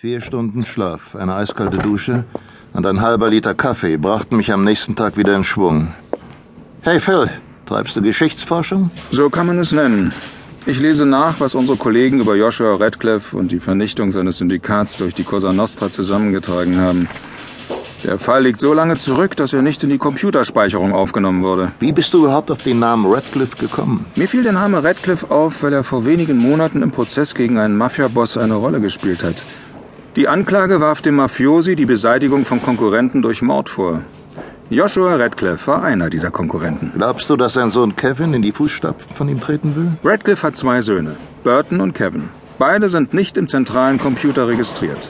Vier Stunden Schlaf, eine eiskalte Dusche und ein halber Liter Kaffee brachten mich am nächsten Tag wieder in Schwung. Hey Phil, treibst du Geschichtsforschung? So kann man es nennen. Ich lese nach, was unsere Kollegen über Joshua Radcliffe und die Vernichtung seines Syndikats durch die Cosa Nostra zusammengetragen haben. Der Fall liegt so lange zurück, dass er nicht in die Computerspeicherung aufgenommen wurde. Wie bist du überhaupt auf den Namen Radcliffe gekommen? Mir fiel der Name Radcliffe auf, weil er vor wenigen Monaten im Prozess gegen einen Mafiaboss eine Rolle gespielt hat. Die Anklage warf dem Mafiosi die Beseitigung von Konkurrenten durch Mord vor. Joshua Radcliffe war einer dieser Konkurrenten. Glaubst du, dass sein Sohn Kevin in die Fußstapfen von ihm treten will? Radcliffe hat zwei Söhne, Burton und Kevin. Beide sind nicht im zentralen Computer registriert.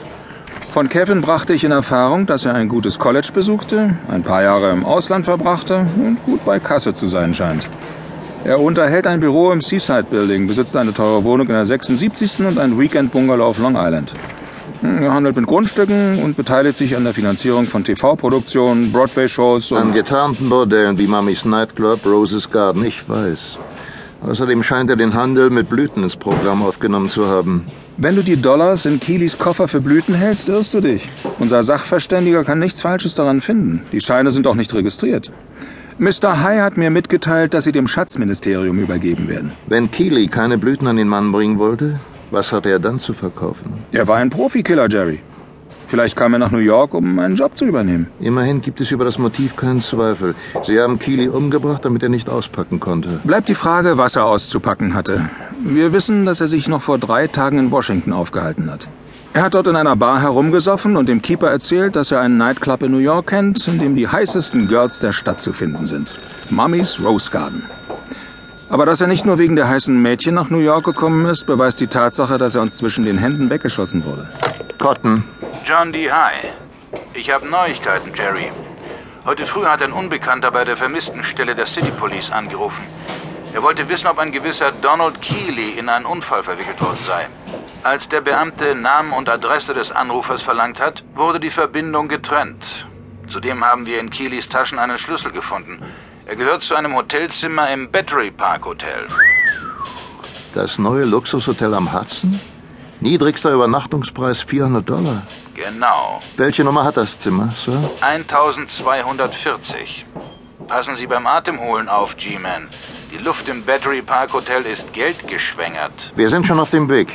Von Kevin brachte ich in Erfahrung, dass er ein gutes College besuchte, ein paar Jahre im Ausland verbrachte und gut bei Kasse zu sein scheint. Er unterhält ein Büro im Seaside Building, besitzt eine teure Wohnung in der 76. und ein Weekend-Bungalow auf Long Island. Er handelt mit Grundstücken und beteiligt sich an der Finanzierung von TV-Produktionen, Broadway-Shows und... An getarnten Bordellen wie Mummy's Nightclub, Rose's Garden, ich weiß. Außerdem scheint er den Handel mit Blüten ins Programm aufgenommen zu haben. Wenn du die Dollars in Keelys Koffer für Blüten hältst, irrst du dich. Unser Sachverständiger kann nichts Falsches daran finden. Die Scheine sind auch nicht registriert. Mr. High hat mir mitgeteilt, dass sie dem Schatzministerium übergeben werden. Wenn Keely keine Blüten an den Mann bringen wollte, was hatte er dann zu verkaufen? Er war ein Profikiller, Jerry. Vielleicht kam er nach New York, um einen Job zu übernehmen. Immerhin gibt es über das Motiv keinen Zweifel. Sie haben Keely umgebracht, damit er nicht auspacken konnte. Bleibt die Frage, was er auszupacken hatte. Wir wissen, dass er sich noch vor drei Tagen in Washington aufgehalten hat. Er hat dort in einer Bar herumgesoffen und dem Keeper erzählt, dass er einen Nightclub in New York kennt, in dem die heißesten Girls der Stadt zu finden sind. Mummy's Rose Garden. Aber dass er nicht nur wegen der heißen Mädchen nach New York gekommen ist, beweist die Tatsache, dass er uns zwischen den Händen weggeschossen wurde. Cotton. John D. High. Ich habe Neuigkeiten, Jerry. Heute früh hat ein Unbekannter bei der Vermisstenstelle der City Police angerufen. Er wollte wissen, ob ein gewisser Donald Keeley in einen Unfall verwickelt worden sei. Als der Beamte Namen und Adresse des Anrufers verlangt hat, wurde die Verbindung getrennt. Zudem haben wir in Keeleys Taschen einen Schlüssel gefunden. Er gehört zu einem Hotelzimmer im Battery Park Hotel. Das neue Luxushotel am Hudson? Niedrigster Übernachtungspreis 400 Dollar. Genau. Welche Nummer hat das Zimmer, Sir? 1240. Passen Sie beim Atemholen auf, G-Man. Die Luft im Battery Park Hotel ist geldgeschwängert. Wir sind schon auf dem Weg.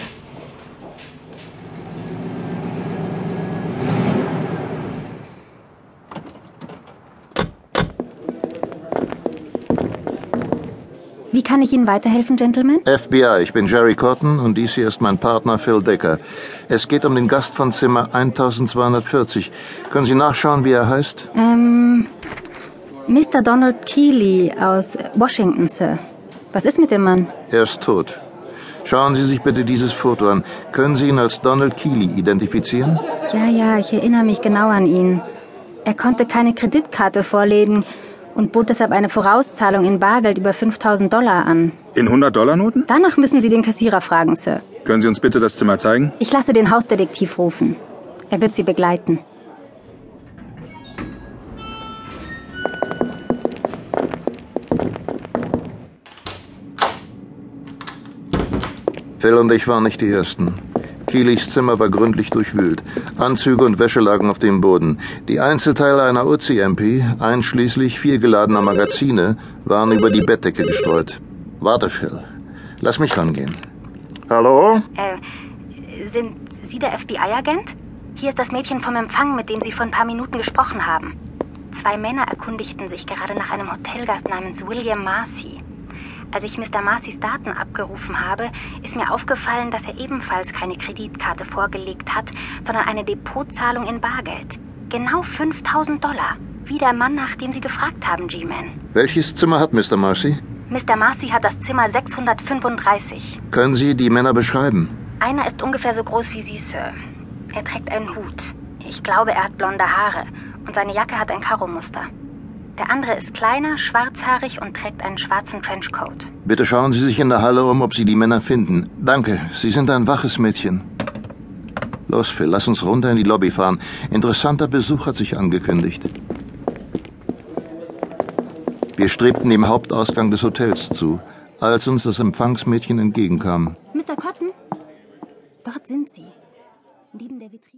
Wie kann ich Ihnen weiterhelfen, Gentlemen? FBI, ich bin Jerry Cotton und dies hier ist mein Partner Phil Decker. Es geht um den Gast von Zimmer 1240. Können Sie nachschauen, wie er heißt? Ähm, Mr. Donald Keeley aus Washington, Sir. Was ist mit dem Mann? Er ist tot. Schauen Sie sich bitte dieses Foto an. Können Sie ihn als Donald Keeley identifizieren? Ja, ja, ich erinnere mich genau an ihn. Er konnte keine Kreditkarte vorlegen und bot deshalb eine Vorauszahlung in Bargeld über 5000 Dollar an. In 100-Dollar-Noten? Danach müssen Sie den Kassierer fragen, Sir. Können Sie uns bitte das Zimmer zeigen? Ich lasse den Hausdetektiv rufen. Er wird Sie begleiten. Phil und ich waren nicht die Ersten. Keelys Zimmer war gründlich durchwühlt. Anzüge und Wäsche lagen auf dem Boden. Die Einzelteile einer Uzi-MP, einschließlich vier geladener Magazine, waren über die Bettdecke gestreut. Warte, Phil. Lass mich rangehen. Hallo? Äh, sind Sie der FBI-Agent? Hier ist das Mädchen vom Empfang, mit dem Sie vor ein paar Minuten gesprochen haben. Zwei Männer erkundigten sich gerade nach einem Hotelgast namens William Marcy. Als ich Mr. Marcys Daten abgerufen habe, ist mir aufgefallen, dass er ebenfalls keine Kreditkarte vorgelegt hat, sondern eine Depotzahlung in Bargeld. Genau 5000 Dollar. Wie der Mann, nach dem Sie gefragt haben, G-Man. Welches Zimmer hat Mr. Marcy? Mr. Marcy hat das Zimmer 635. Können Sie die Männer beschreiben? Einer ist ungefähr so groß wie Sie, Sir. Er trägt einen Hut. Ich glaube, er hat blonde Haare. Und seine Jacke hat ein Karo-Muster. Der andere ist kleiner, schwarzhaarig und trägt einen schwarzen Trenchcoat. Bitte schauen Sie sich in der Halle um, ob Sie die Männer finden. Danke, Sie sind ein waches Mädchen. Los, Phil, lass uns runter in die Lobby fahren. Interessanter Besuch hat sich angekündigt. Wir strebten dem Hauptausgang des Hotels zu, als uns das Empfangsmädchen entgegenkam. Mr. Cotton? Dort sind Sie. Neben der Vitrine